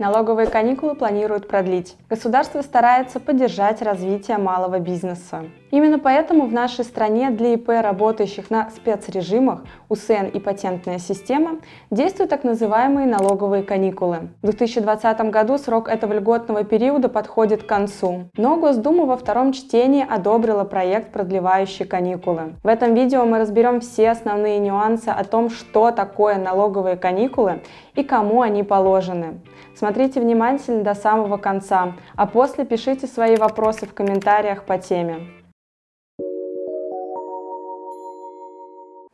Налоговые каникулы планируют продлить. Государство старается поддержать развитие малого бизнеса. Именно поэтому в нашей стране для ИП, работающих на спецрежимах, УСН и патентная система, действуют так называемые налоговые каникулы. В 2020 году срок этого льготного периода подходит к концу, но Госдума во втором чтении одобрила проект, продлевающий каникулы. В этом видео мы разберем все основные нюансы о том, что такое налоговые каникулы и кому они положены. Смотрите внимательно до самого конца, а после пишите свои вопросы в комментариях по теме.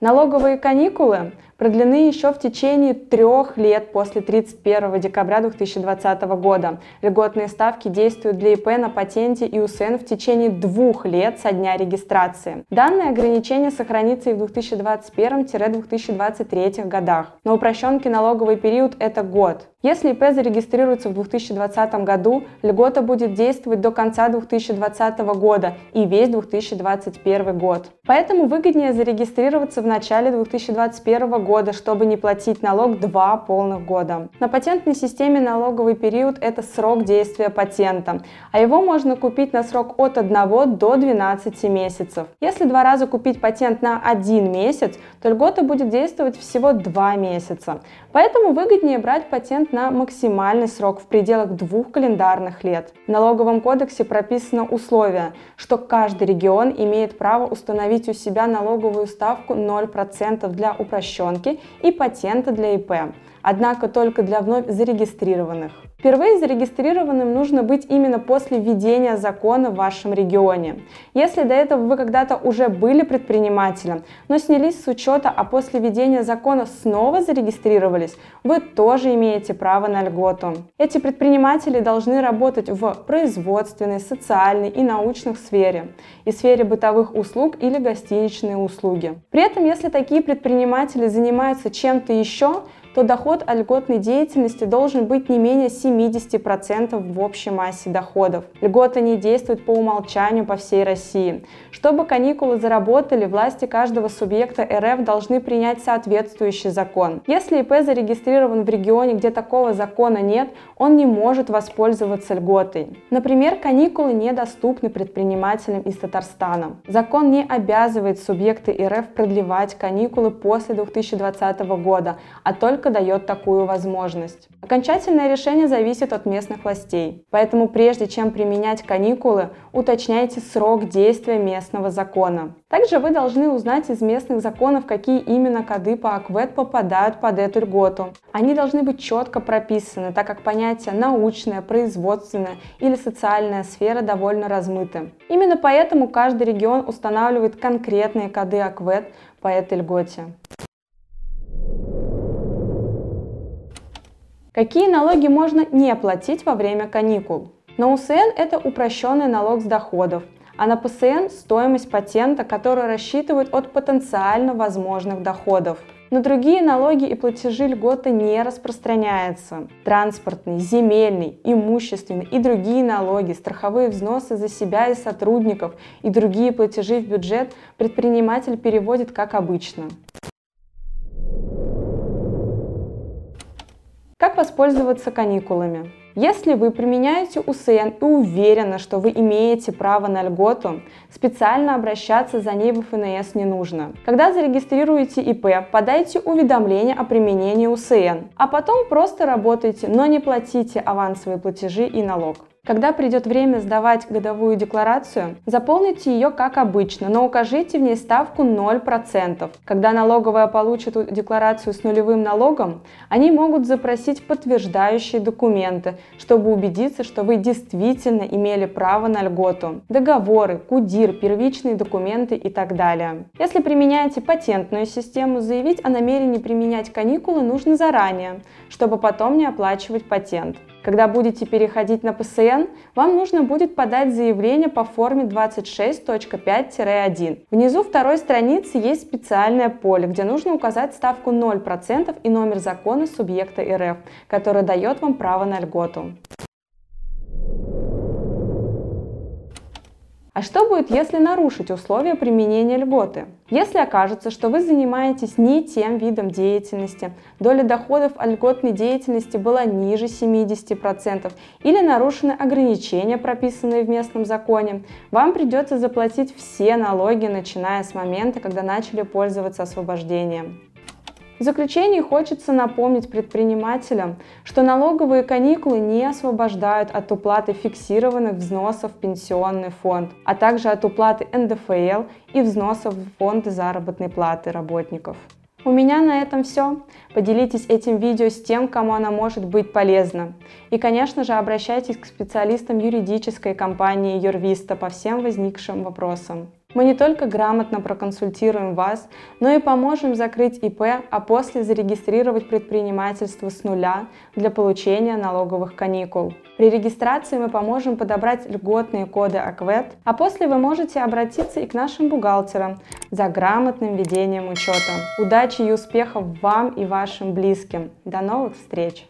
Налоговые каникулы продлены еще в течение трех лет после 31 декабря 2020 года. Льготные ставки действуют для ИП на патенте и УСН в течение двух лет со дня регистрации. Данное ограничение сохранится и в 2021-2023 годах. На упрощенке налоговый период это год. Если ИП зарегистрируется в 2020 году, льгота будет действовать до конца 2020 года и весь 2021 год. Поэтому выгоднее зарегистрироваться в начале 2021 года, чтобы не платить налог два полных года. На патентной системе налоговый период – это срок действия патента, а его можно купить на срок от 1 до 12 месяцев. Если два раза купить патент на один месяц, то льгота будет действовать всего два месяца. Поэтому выгоднее брать патент на максимальный срок в пределах двух календарных лет. В налоговом кодексе прописано условие, что каждый регион имеет право установить у себя налоговую ставку 0% для упрощенки и патента для ИП, однако только для вновь зарегистрированных. Впервые зарегистрированным нужно быть именно после введения закона в вашем регионе. Если до этого вы когда-то уже были предпринимателем, но снялись с учета, а после введения закона снова зарегистрировались, вы тоже имеете право на льготу. Эти предприниматели должны работать в производственной, социальной и научной сфере, и сфере бытовых услуг или гостиничные услуги. При этом, если такие предприниматели занимаются чем-то еще, то доход от льготной деятельности должен быть не менее 70% в общей массе доходов. Льгота не действует по умолчанию по всей России. Чтобы каникулы заработали, власти каждого субъекта РФ должны принять соответствующий закон. Если ИП зарегистрирован в регионе, где такого закона нет, он не может воспользоваться льготой. Например, каникулы недоступны предпринимателям из Татарстана. Закон не обязывает субъекты РФ продлевать каникулы после 2020 года, а только только дает такую возможность. Окончательное решение зависит от местных властей, поэтому прежде чем применять каникулы, уточняйте срок действия местного закона. Также вы должны узнать из местных законов, какие именно коды по АКВЭД попадают под эту льготу. Они должны быть четко прописаны, так как понятия научная, производственная или социальная сфера довольно размыты. Именно поэтому каждый регион устанавливает конкретные коды АКВЭД по этой льготе. Какие налоги можно не платить во время каникул? На УСН это упрощенный налог с доходов, а на ПСН стоимость патента, который рассчитывают от потенциально возможных доходов. На другие налоги и платежи льготы не распространяется. Транспортный, земельный, имущественный и другие налоги, страховые взносы за себя и сотрудников и другие платежи в бюджет предприниматель переводит как обычно. Как воспользоваться каникулами? Если вы применяете УСН и уверены, что вы имеете право на льготу, специально обращаться за ней в ФНС не нужно. Когда зарегистрируете ИП, подайте уведомление о применении УСН, а потом просто работайте, но не платите авансовые платежи и налог. Когда придет время сдавать годовую декларацию, заполните ее как обычно, но укажите в ней ставку 0%. Когда налоговая получит декларацию с нулевым налогом, они могут запросить подтверждающие документы, чтобы убедиться, что вы действительно имели право на льготу. Договоры, КУДИР, первичные документы и так далее. Если применяете патентную систему, заявить о намерении применять каникулы нужно заранее, чтобы потом не оплачивать патент. Когда будете переходить на ПСН, вам нужно будет подать заявление по форме 26.5-1. Внизу второй страницы есть специальное поле, где нужно указать ставку 0% и номер закона субъекта РФ, который дает вам право на льготу. А что будет, если нарушить условия применения льготы? Если окажется, что вы занимаетесь не тем видом деятельности, доля доходов от льготной деятельности была ниже 70% или нарушены ограничения, прописанные в местном законе, вам придется заплатить все налоги, начиная с момента, когда начали пользоваться освобождением. В заключение хочется напомнить предпринимателям, что налоговые каникулы не освобождают от уплаты фиксированных взносов в пенсионный фонд, а также от уплаты НДФЛ и взносов в фонды заработной платы работников. У меня на этом все. Поделитесь этим видео с тем, кому оно может быть полезно. И, конечно же, обращайтесь к специалистам юридической компании Юрвиста по всем возникшим вопросам. Мы не только грамотно проконсультируем вас, но и поможем закрыть ИП, а после зарегистрировать предпринимательство с нуля для получения налоговых каникул. При регистрации мы поможем подобрать льготные коды АКВЭД, а после вы можете обратиться и к нашим бухгалтерам за грамотным ведением учета. Удачи и успехов вам и вашим близким. До новых встреч!